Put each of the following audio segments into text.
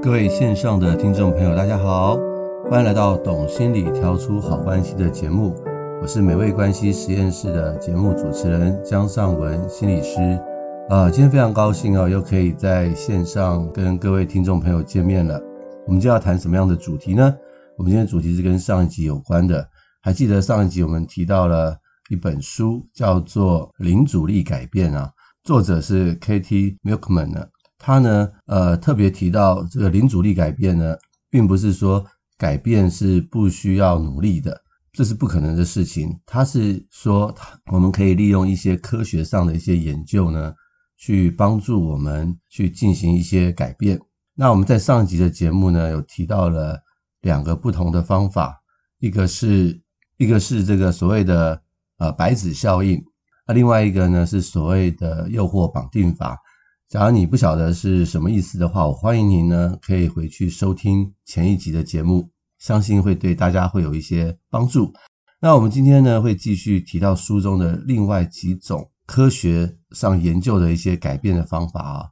各位线上的听众朋友，大家好，欢迎来到《懂心理调出好关系》的节目。我是美味关系实验室的节目主持人江尚文心理师。啊、今天非常高兴啊、又可以在线上跟各位听众朋友见面了。我们就要谈什么样的主题呢？我们今天主题是跟上一集有关的。还记得上一集我们提到了一本书，叫做《零阻力改变》啊，作者是 Katie Milkman 呢。他呢，呃，特别提到这个零阻力改变呢，并不是说改变是不需要努力的，这是不可能的事情。他是说，我们可以利用一些科学上的一些研究呢，去帮助我们去进行一些改变。那我们在上一集的节目呢，有提到了两个不同的方法，一个是一个是这个所谓的呃白纸效应，那另外一个呢是所谓的诱惑绑定法。假如你不晓得是什么意思的话，我欢迎您呢可以回去收听前一集的节目，相信会对大家会有一些帮助。那我们今天呢会继续提到书中的另外几种科学上研究的一些改变的方法啊。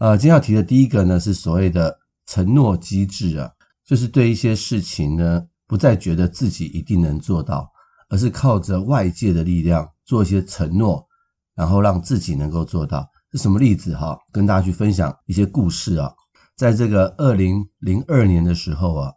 呃，今天要提的第一个呢是所谓的承诺机制啊，就是对一些事情呢不再觉得自己一定能做到，而是靠着外界的力量做一些承诺，然后让自己能够做到。是什么例子哈？跟大家去分享一些故事啊。在这个二零零二年的时候啊，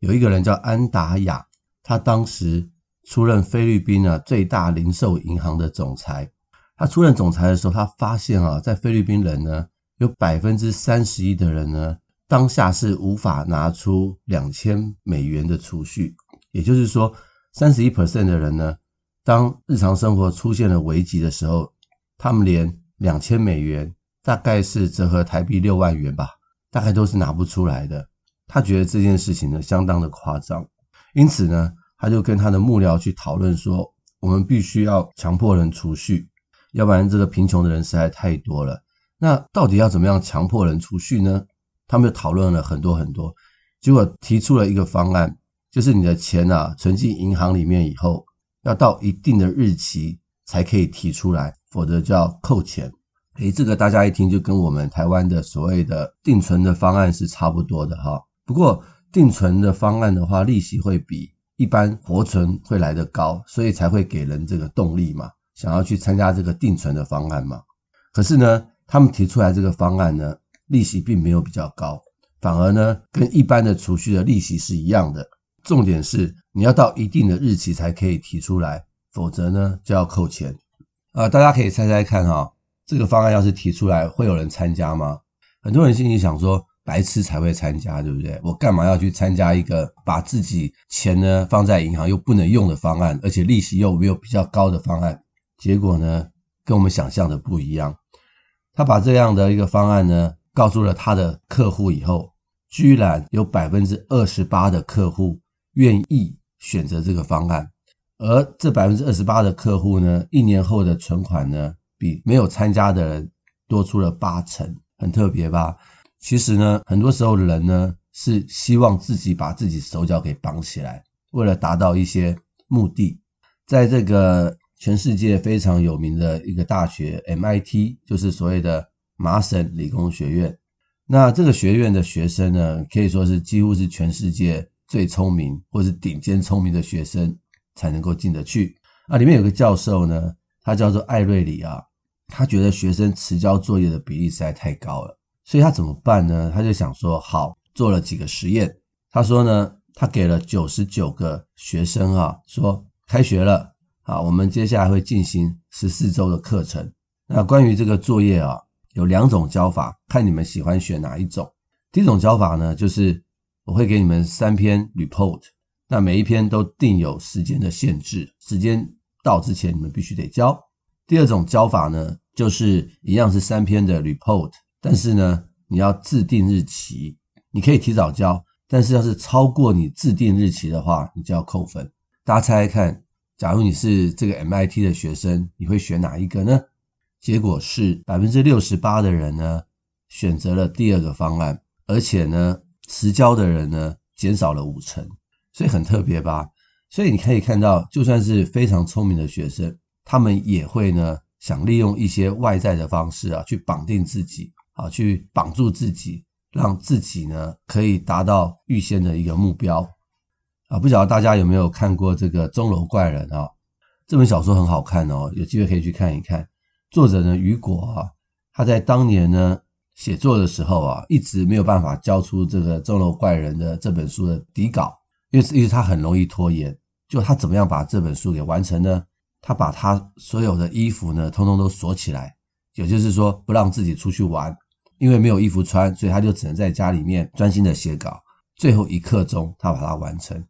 有一个人叫安达雅，他当时出任菲律宾啊最大零售银行的总裁。他出任总裁的时候，他发现啊，在菲律宾人呢，有百分之三十一的人呢，当下是无法拿出两千美元的储蓄。也就是说，三十一 percent 的人呢，当日常生活出现了危机的时候，他们连两千美元大概是折合台币六万元吧，大概都是拿不出来的。他觉得这件事情呢相当的夸张，因此呢，他就跟他的幕僚去讨论说，我们必须要强迫人储蓄，要不然这个贫穷的人实在太多了。那到底要怎么样强迫人储蓄呢？他们就讨论了很多很多，结果提出了一个方案，就是你的钱啊存进银行里面以后，要到一定的日期才可以提出来。否则就要扣钱，诶，这个大家一听就跟我们台湾的所谓的定存的方案是差不多的哈。不过定存的方案的话，利息会比一般活存会来得高，所以才会给人这个动力嘛，想要去参加这个定存的方案嘛。可是呢，他们提出来这个方案呢，利息并没有比较高，反而呢，跟一般的储蓄的利息是一样的。重点是你要到一定的日期才可以提出来，否则呢就要扣钱。呃，大家可以猜猜看哈，这个方案要是提出来，会有人参加吗？很多人心里想说，白痴才会参加，对不对？我干嘛要去参加一个把自己钱呢放在银行又不能用的方案，而且利息又没有比较高的方案？结果呢，跟我们想象的不一样。他把这样的一个方案呢，告诉了他的客户以后，居然有百分之二十八的客户愿意选择这个方案。而这百分之二十八的客户呢，一年后的存款呢，比没有参加的人多出了八成，很特别吧？其实呢，很多时候的人呢，是希望自己把自己手脚给绑起来，为了达到一些目的。在这个全世界非常有名的一个大学 MIT，就是所谓的麻省理工学院。那这个学院的学生呢，可以说是几乎是全世界最聪明或是顶尖聪明的学生。才能够进得去啊！里面有个教授呢，他叫做艾瑞里啊，他觉得学生迟交作业的比例实在太高了，所以他怎么办呢？他就想说，好，做了几个实验。他说呢，他给了九十九个学生啊，说开学了啊，我们接下来会进行十四周的课程。那关于这个作业啊，有两种教法，看你们喜欢选哪一种。第一种教法呢，就是我会给你们三篇 report。那每一篇都定有时间的限制，时间到之前你们必须得交。第二种交法呢，就是一样是三篇的 report，但是呢，你要自定日期，你可以提早交，但是要是超过你自定日期的话，你就要扣分。大家猜猜看，假如你是这个 MIT 的学生，你会选哪一个呢？结果是百分之六十八的人呢，选择了第二个方案，而且呢，迟交的人呢，减少了五成。所以很特别吧？所以你可以看到，就算是非常聪明的学生，他们也会呢，想利用一些外在的方式啊，去绑定自己啊，去绑住自己，让自己呢可以达到预先的一个目标啊。不晓得大家有没有看过这个《钟楼怪人》啊？这本小说很好看哦，有机会可以去看一看。作者呢，雨果啊，他在当年呢写作的时候啊，一直没有办法交出这个《钟楼怪人》的这本书的底稿，因为因为他很容易拖延。就他怎么样把这本书给完成呢？他把他所有的衣服呢，通通都锁起来，也就是说不让自己出去玩，因为没有衣服穿，所以他就只能在家里面专心的写稿。最后一刻钟，他把它完成。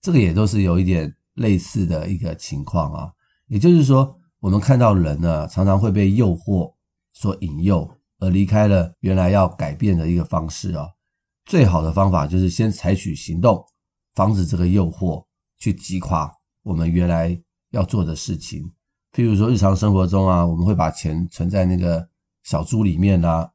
这个也都是有一点类似的一个情况啊。也就是说，我们看到人呢，常常会被诱惑所引诱，而离开了原来要改变的一个方式啊。最好的方法就是先采取行动，防止这个诱惑去击垮我们原来。要做的事情，譬如说日常生活中啊，我们会把钱存在那个小猪里面啊，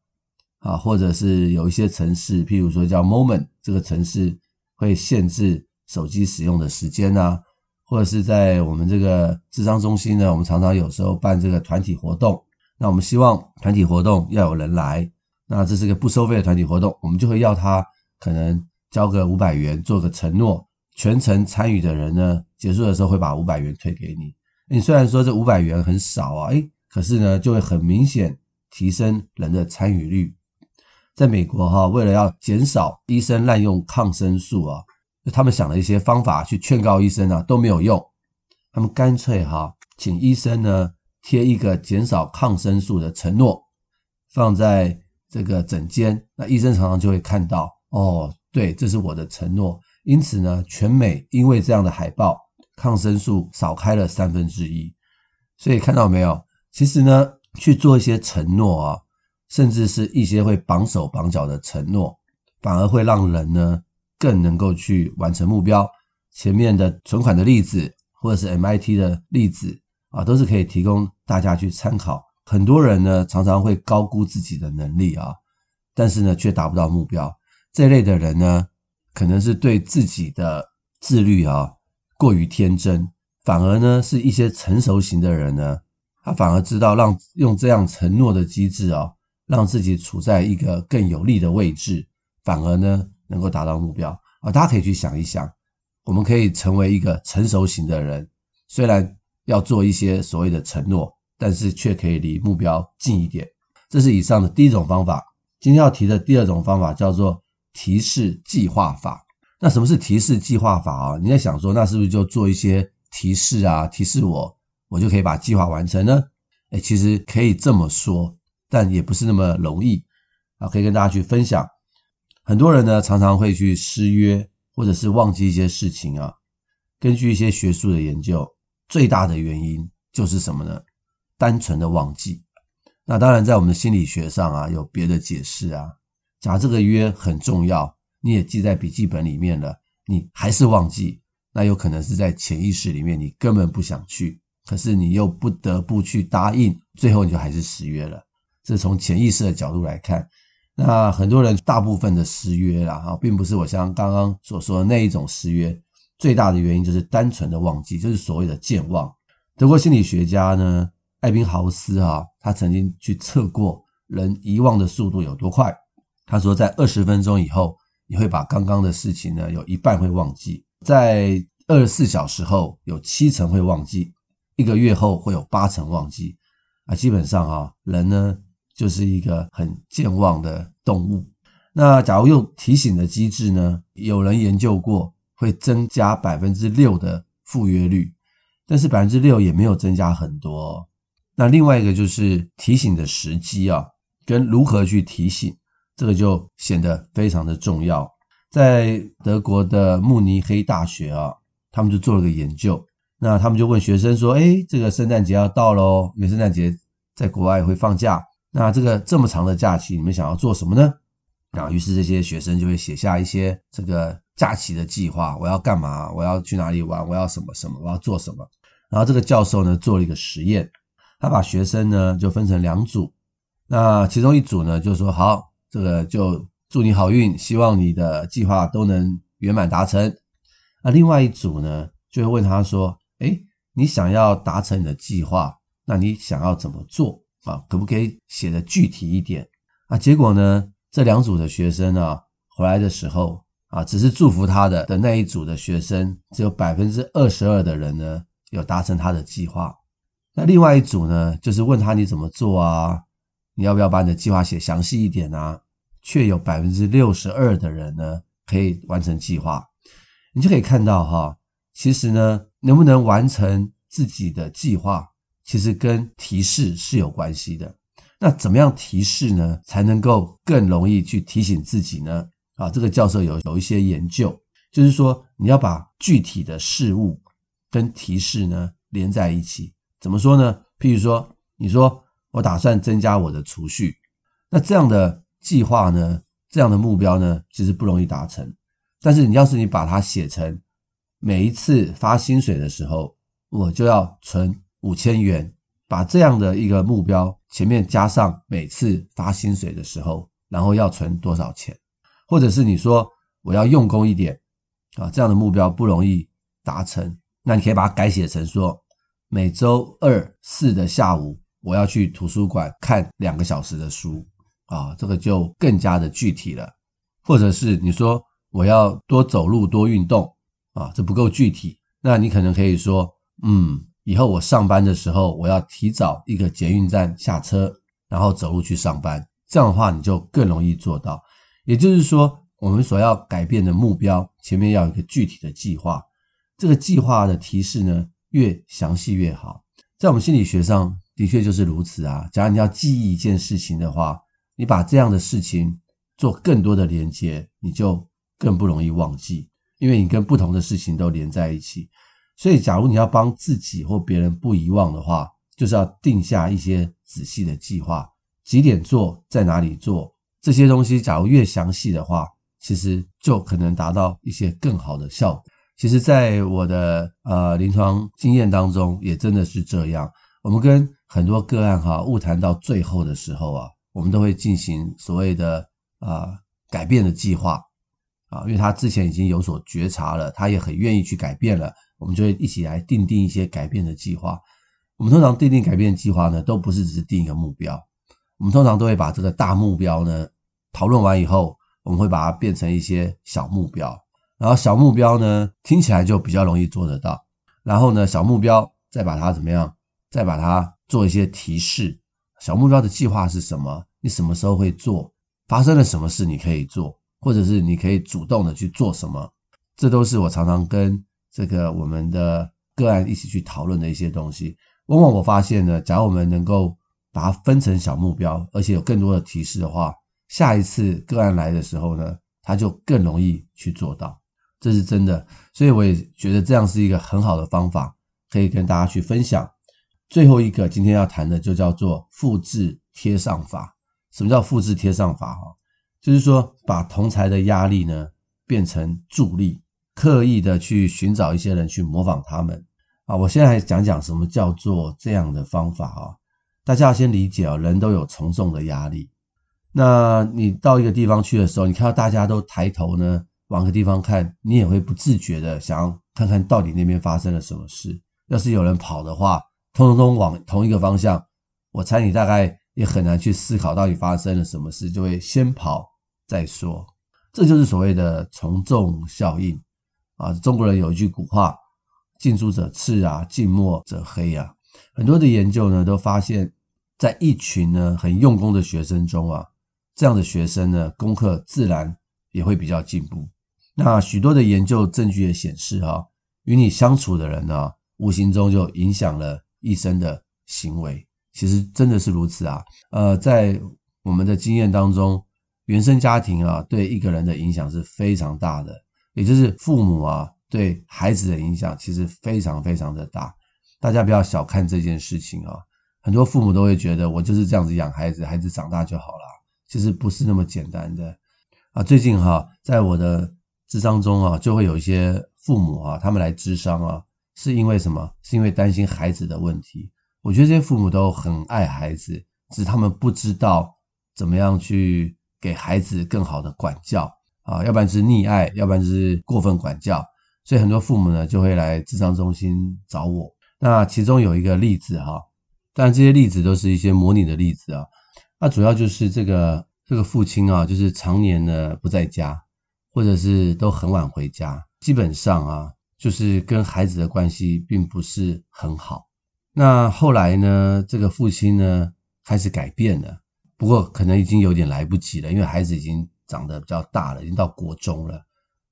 啊，或者是有一些城市，譬如说叫 Moment 这个城市会限制手机使用的时间啊，或者是在我们这个智商中心呢，我们常常有时候办这个团体活动，那我们希望团体活动要有人来，那这是个不收费的团体活动，我们就会要他可能交个五百元，做个承诺。全程参与的人呢，结束的时候会把五百元退给你。你虽然说这五百元很少啊，诶，可是呢，就会很明显提升人的参与率。在美国哈，为了要减少医生滥用抗生素啊，他们想了一些方法去劝告医生啊，都没有用。他们干脆哈，请医生呢贴一个减少抗生素的承诺，放在这个诊间，那医生常常就会看到，哦，对，这是我的承诺。因此呢，全美因为这样的海报，抗生素少开了三分之一。所以看到没有？其实呢，去做一些承诺啊，甚至是一些会绑手绑脚的承诺，反而会让人呢更能够去完成目标。前面的存款的例子，或者是 MIT 的例子啊，都是可以提供大家去参考。很多人呢常常会高估自己的能力啊，但是呢却达不到目标。这类的人呢，可能是对自己的自律啊过于天真，反而呢是一些成熟型的人呢，他反而知道让用这样承诺的机制啊，让自己处在一个更有利的位置，反而呢能够达到目标啊。大家可以去想一想，我们可以成为一个成熟型的人，虽然要做一些所谓的承诺，但是却可以离目标近一点。这是以上的第一种方法。今天要提的第二种方法叫做。提示计划法，那什么是提示计划法啊？你在想说，那是不是就做一些提示啊？提示我，我就可以把计划完成呢？诶，其实可以这么说，但也不是那么容易啊。可以跟大家去分享，很多人呢常常会去失约，或者是忘记一些事情啊。根据一些学术的研究，最大的原因就是什么呢？单纯的忘记。那当然，在我们的心理学上啊，有别的解释啊。假如这个约很重要，你也记在笔记本里面了，你还是忘记，那有可能是在潜意识里面，你根本不想去，可是你又不得不去答应，最后你就还是失约了。这从潜意识的角度来看，那很多人大部分的失约啦，哈，并不是我像刚刚所说的那一种失约，最大的原因就是单纯的忘记，就是所谓的健忘。德国心理学家呢，艾宾豪斯哈，他曾经去测过人遗忘的速度有多快。他说，在二十分钟以后，你会把刚刚的事情呢，有一半会忘记；在二十四小时后，有七成会忘记；一个月后会有八成忘记。啊，基本上啊，人呢就是一个很健忘的动物。那假如用提醒的机制呢，有人研究过，会增加百分之六的赴约率，但是百分之六也没有增加很多。那另外一个就是提醒的时机啊，跟如何去提醒。这个就显得非常的重要。在德国的慕尼黑大学啊，他们就做了个研究。那他们就问学生说：“诶，这个圣诞节要到喽，因为圣诞节在国外会放假。那这个这么长的假期，你们想要做什么呢？”然后，于是这些学生就会写下一些这个假期的计划：我要干嘛？我要去哪里玩？我要什么什么？我要做什么？然后这个教授呢，做了一个实验，他把学生呢就分成两组。那其中一组呢就说：“好。”这个就祝你好运，希望你的计划都能圆满达成。那另外一组呢，就会问他说：“诶，你想要达成你的计划，那你想要怎么做啊？可不可以写得具体一点？”啊，结果呢，这两组的学生啊回来的时候啊，只是祝福他的的那一组的学生，只有百分之二十二的人呢有达成他的计划。那另外一组呢，就是问他你怎么做啊？你要不要把你的计划写详细一点啊？却有百分之六十二的人呢可以完成计划。你就可以看到哈，其实呢，能不能完成自己的计划，其实跟提示是有关系的。那怎么样提示呢，才能够更容易去提醒自己呢？啊，这个教授有有一些研究，就是说你要把具体的事物跟提示呢连在一起。怎么说呢？譬如说，你说我打算增加我的储蓄，那这样的计划呢，这样的目标呢，其实不容易达成。但是你要是你把它写成每一次发薪水的时候，我就要存五千元，把这样的一个目标前面加上每次发薪水的时候，然后要存多少钱，或者是你说我要用功一点啊，这样的目标不容易达成，那你可以把它改写成说。每周二四的下午，我要去图书馆看两个小时的书啊，这个就更加的具体了。或者是你说我要多走路多运动啊，这不够具体，那你可能可以说，嗯，以后我上班的时候，我要提早一个捷运站下车，然后走路去上班。这样的话，你就更容易做到。也就是说，我们所要改变的目标前面要有一个具体的计划，这个计划的提示呢，越详细越好，在我们心理学上的确就是如此啊。假如你要记忆一件事情的话，你把这样的事情做更多的连接，你就更不容易忘记，因为你跟不同的事情都连在一起。所以，假如你要帮自己或别人不遗忘的话，就是要定下一些仔细的计划，几点做，在哪里做，这些东西，假如越详细的话，其实就可能达到一些更好的效果。其实，在我的呃临床经验当中，也真的是这样。我们跟很多个案哈，晤谈到最后的时候啊，我们都会进行所谓的啊改变的计划啊，因为他之前已经有所觉察了，他也很愿意去改变了，我们就会一起来定定一些改变的计划。我们通常定定改变计划呢，都不是只是定一个目标，我们通常都会把这个大目标呢讨论完以后，我们会把它变成一些小目标。然后小目标呢，听起来就比较容易做得到。然后呢，小目标再把它怎么样？再把它做一些提示。小目标的计划是什么？你什么时候会做？发生了什么事你可以做，或者是你可以主动的去做什么？这都是我常常跟这个我们的个案一起去讨论的一些东西。往往我发现呢，假如我们能够把它分成小目标，而且有更多的提示的话，下一次个案来的时候呢，他就更容易去做到。这是真的，所以我也觉得这样是一个很好的方法，可以跟大家去分享。最后一个今天要谈的就叫做复制贴上法。什么叫复制贴上法？哈，就是说把同侪的压力呢变成助力，刻意的去寻找一些人去模仿他们。啊，我现在来讲讲什么叫做这样的方法啊。大家要先理解啊，人都有从众的压力。那你到一个地方去的时候，你看到大家都抬头呢。往个地方看，你也会不自觉的想要看看到底那边发生了什么事。要是有人跑的话，通通往同一个方向，我猜你大概也很难去思考到底发生了什么事，就会先跑再说。这就是所谓的从众效应啊。中国人有一句古话：“近朱者赤啊，近墨者黑啊。”很多的研究呢都发现，在一群呢很用功的学生中啊，这样的学生呢功课自然也会比较进步。那许多的研究证据也显示，哈，与你相处的人呢，无形中就影响了一生的行为。其实真的是如此啊。呃，在我们的经验当中，原生家庭啊，对一个人的影响是非常大的，也就是父母啊，对孩子的影响其实非常非常的大。大家不要小看这件事情啊。很多父母都会觉得，我就是这样子养孩子，孩子长大就好了。其实不是那么简单的啊。最近哈，在我的智商中啊，就会有一些父母啊，他们来智商啊，是因为什么？是因为担心孩子的问题。我觉得这些父母都很爱孩子，只是他们不知道怎么样去给孩子更好的管教啊，要不然就是溺爱，要不然就是过分管教。所以很多父母呢，就会来智商中心找我。那其中有一个例子哈，当然这些例子都是一些模拟的例子啊。那主要就是这个这个父亲啊，就是常年呢不在家，或者是都很晚回家，基本上啊，就是跟孩子的关系并不是很好。那后来呢，这个父亲呢开始改变了，不过可能已经有点来不及了，因为孩子已经长得比较大了，已经到国中了。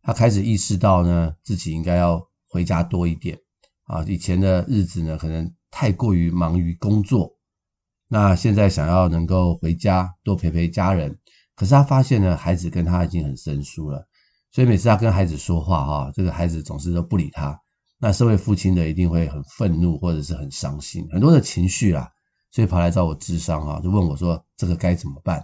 他开始意识到呢，自己应该要回家多一点啊。以前的日子呢，可能太过于忙于工作。那现在想要能够回家多陪陪家人，可是他发现呢，孩子跟他已经很生疏了，所以每次他跟孩子说话哈，这个孩子总是都不理他。那身为父亲的一定会很愤怒或者是很伤心，很多的情绪啦，所以跑来找我咨商哈，就问我说这个该怎么办？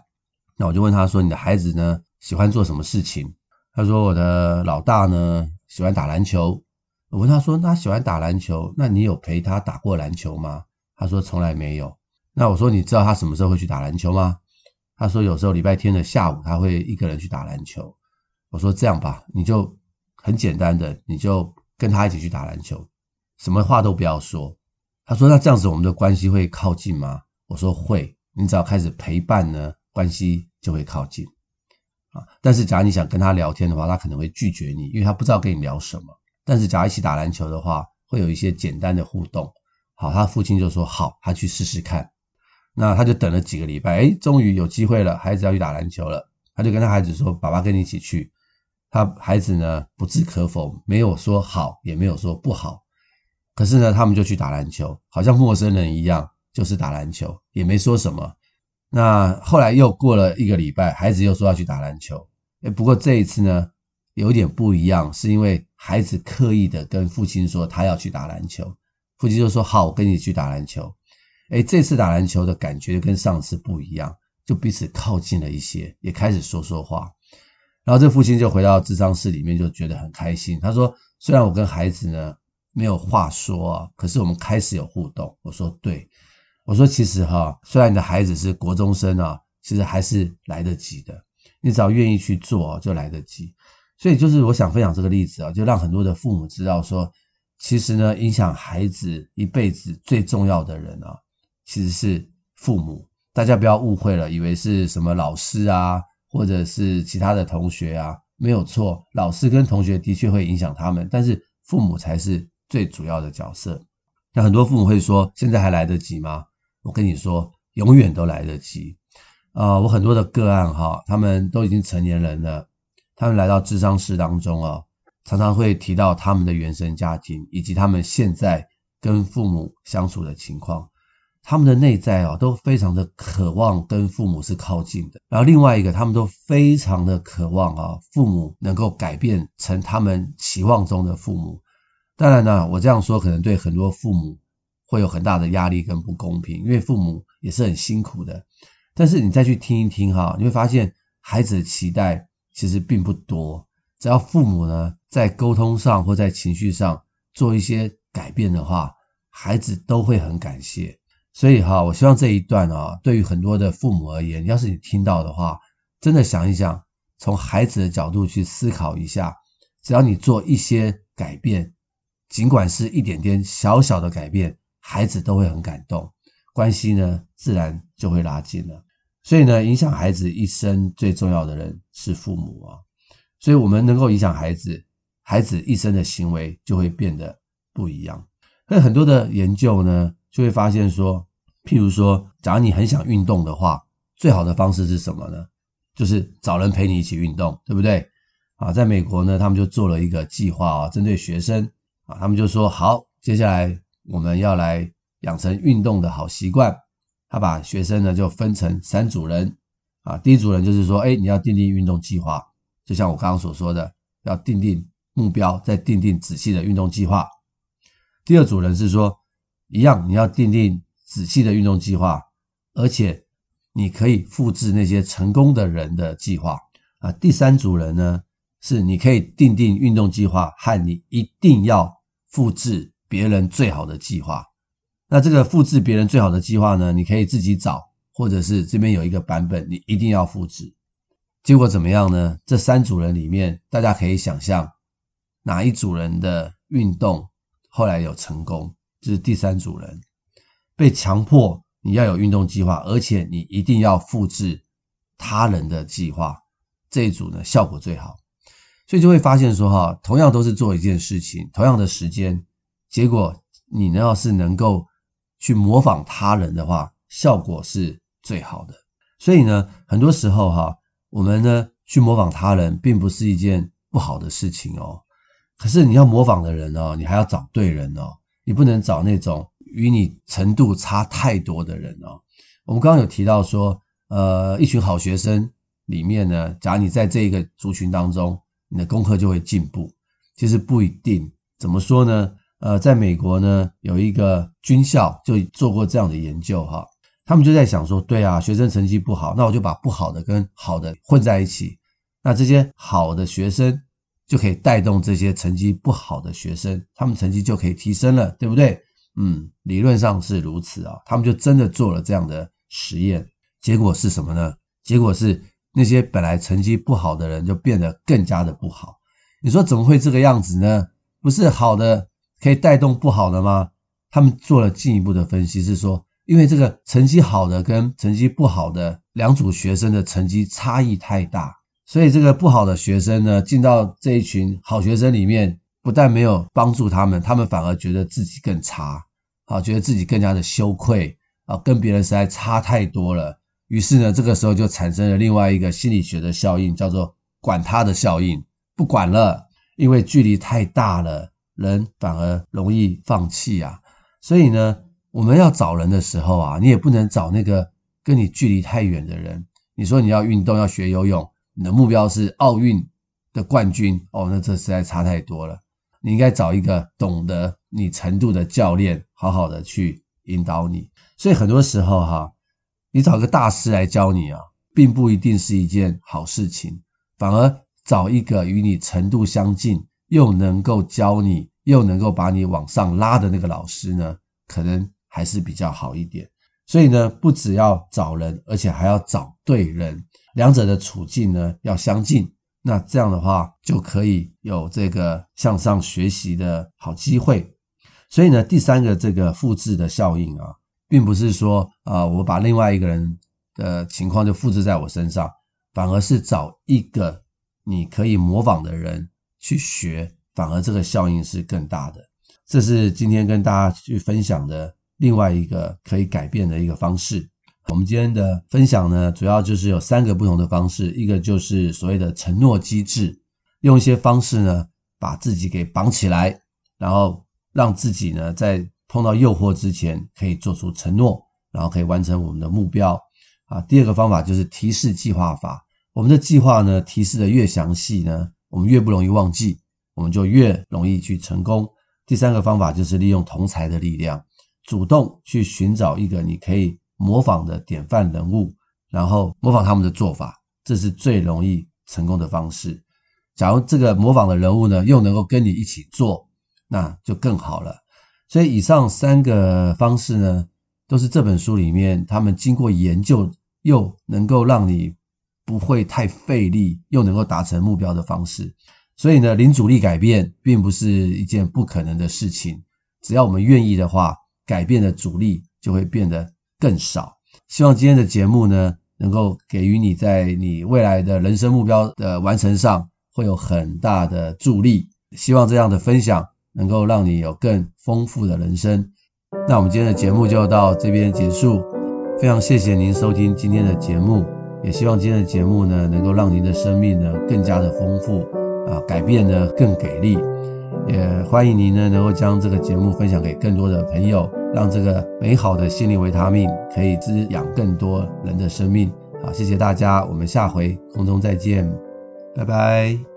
那我就问他说，你的孩子呢喜欢做什么事情？他说我的老大呢喜欢打篮球。我问他说，他喜欢打篮球，那你有陪他打过篮球吗？他说从来没有。那我说，你知道他什么时候会去打篮球吗？他说有时候礼拜天的下午他会一个人去打篮球。我说这样吧，你就很简单的，你就跟他一起去打篮球，什么话都不要说。他说那这样子我们的关系会靠近吗？我说会，你只要开始陪伴呢，关系就会靠近啊。但是假如你想跟他聊天的话，他可能会拒绝你，因为他不知道跟你聊什么。但是假如一起打篮球的话，会有一些简单的互动。好，他父亲就说好，他去试试看。那他就等了几个礼拜，诶，终于有机会了，孩子要去打篮球了。他就跟他孩子说：“爸爸跟你一起去。”他孩子呢不置可否，没有说好，也没有说不好。可是呢，他们就去打篮球，好像陌生人一样，就是打篮球，也没说什么。那后来又过了一个礼拜，孩子又说要去打篮球。诶，不过这一次呢，有点不一样，是因为孩子刻意的跟父亲说他要去打篮球，父亲就说：“好，我跟你去打篮球。”诶，这次打篮球的感觉跟上次不一样，就彼此靠近了一些，也开始说说话。然后这父亲就回到智商室里面，就觉得很开心。他说：“虽然我跟孩子呢没有话说啊，可是我们开始有互动。”我说：“对。”我说：“其实哈，虽然你的孩子是国中生啊，其实还是来得及的。你只要愿意去做，就来得及。所以就是我想分享这个例子啊，就让很多的父母知道说，其实呢，影响孩子一辈子最重要的人啊。”其实是父母，大家不要误会了，以为是什么老师啊，或者是其他的同学啊，没有错，老师跟同学的确会影响他们，但是父母才是最主要的角色。那很多父母会说，现在还来得及吗？我跟你说，永远都来得及。啊、我很多的个案哈，他们都已经成年人了，他们来到智商室当中啊，常常会提到他们的原生家庭，以及他们现在跟父母相处的情况。他们的内在啊，都非常的渴望跟父母是靠近的。然后另外一个，他们都非常的渴望啊，父母能够改变成他们期望中的父母。当然呢，我这样说可能对很多父母会有很大的压力跟不公平，因为父母也是很辛苦的。但是你再去听一听哈，你会发现孩子的期待其实并不多，只要父母呢在沟通上或在情绪上做一些改变的话，孩子都会很感谢。所以哈，我希望这一段啊，对于很多的父母而言，要是你听到的话，真的想一想，从孩子的角度去思考一下，只要你做一些改变，尽管是一点点小小的改变，孩子都会很感动，关系呢自然就会拉近了。所以呢，影响孩子一生最重要的人是父母啊。所以我们能够影响孩子，孩子一生的行为就会变得不一样。那很多的研究呢，就会发现说。譬如说，假如你很想运动的话，最好的方式是什么呢？就是找人陪你一起运动，对不对？啊，在美国呢，他们就做了一个计划啊，针对学生啊，他们就说好，接下来我们要来养成运动的好习惯。他把学生呢就分成三组人啊，第一组人就是说，哎，你要订定运动计划，就像我刚刚所说的，要订定目标，再订定仔细的运动计划。第二组人是说，一样，你要订定。仔细的运动计划，而且你可以复制那些成功的人的计划啊。第三组人呢，是你可以订定运动计划，和你一定要复制别人最好的计划。那这个复制别人最好的计划呢，你可以自己找，或者是这边有一个版本，你一定要复制。结果怎么样呢？这三组人里面，大家可以想象哪一组人的运动后来有成功，就是第三组人。被强迫你要有运动计划，而且你一定要复制他人的计划，这一组呢效果最好。所以就会发现说哈，同样都是做一件事情，同样的时间，结果你呢要是能够去模仿他人的话，效果是最好的。所以呢，很多时候哈，我们呢去模仿他人，并不是一件不好的事情哦。可是你要模仿的人哦，你还要找对人哦，你不能找那种与你程度差太多的人哦。我们刚刚有提到说，呃，一群好学生里面呢，假如你在这一个族群当中，你的功课就会进步。其实不一定，怎么说呢？呃，在美国呢，有一个军校就做过这样的研究哈，他们就在想说，对啊，学生成绩不好，那我就把不好的跟好的混在一起，那这些好的学生就可以带动这些成绩不好的学生，他们成绩就可以提升了，对不对？嗯，理论上是如此啊，他们就真的做了这样的实验，结果是什么呢？结果是那些本来成绩不好的人就变得更加的不好。你说怎么会这个样子呢？不是好的。可以带动不好的吗？他们做了进一步的分析，是说，因为这个成绩好的跟成绩不好的两组学生的成绩差异太大，所以这个不好的学生呢，进到这一群好学生里面，不但没有帮助他们，他们反而觉得自己更差，啊，觉得自己更加的羞愧啊，跟别人实在差太多了。于是呢，这个时候就产生了另外一个心理学的效应，叫做“管他的效应”，不管了，因为距离太大了。人反而容易放弃啊，所以呢，我们要找人的时候啊，你也不能找那个跟你距离太远的人。你说你要运动，要学游泳，你的目标是奥运的冠军哦，那这实在差太多了。你应该找一个懂得你程度的教练，好好的去引导你。所以很多时候哈，你找个大师来教你啊，并不一定是一件好事情，反而找一个与你程度相近。又能够教你，又能够把你往上拉的那个老师呢，可能还是比较好一点。所以呢，不只要找人，而且还要找对人，两者的处境呢要相近。那这样的话，就可以有这个向上学习的好机会。所以呢，第三个这个复制的效应啊，并不是说啊，我把另外一个人的情况就复制在我身上，反而是找一个你可以模仿的人。去学，反而这个效应是更大的。这是今天跟大家去分享的另外一个可以改变的一个方式。我们今天的分享呢，主要就是有三个不同的方式，一个就是所谓的承诺机制，用一些方式呢，把自己给绑起来，然后让自己呢，在碰到诱惑之前可以做出承诺，然后可以完成我们的目标。啊，第二个方法就是提示计划法，我们的计划呢，提示的越详细呢，我们越不容易忘记，我们就越容易去成功。第三个方法就是利用同才的力量，主动去寻找一个你可以模仿的典范人物，然后模仿他们的做法，这是最容易成功的方式。假如这个模仿的人物呢，又能够跟你一起做，那就更好了。所以以上三个方式呢，都是这本书里面他们经过研究，又能够让你。不会太费力，又能够达成目标的方式。所以呢，零阻力改变并不是一件不可能的事情。只要我们愿意的话，改变的阻力就会变得更少。希望今天的节目呢，能够给予你在你未来的人生目标的完成上会有很大的助力。希望这样的分享能够让你有更丰富的人生。那我们今天的节目就到这边结束。非常谢谢您收听今天的节目。也希望今天的节目呢，能够让您的生命呢更加的丰富啊，改变呢更给力。也欢迎您呢能够将这个节目分享给更多的朋友，让这个美好的心灵维他命可以滋养更多人的生命。好，谢谢大家，我们下回空中再见，拜拜。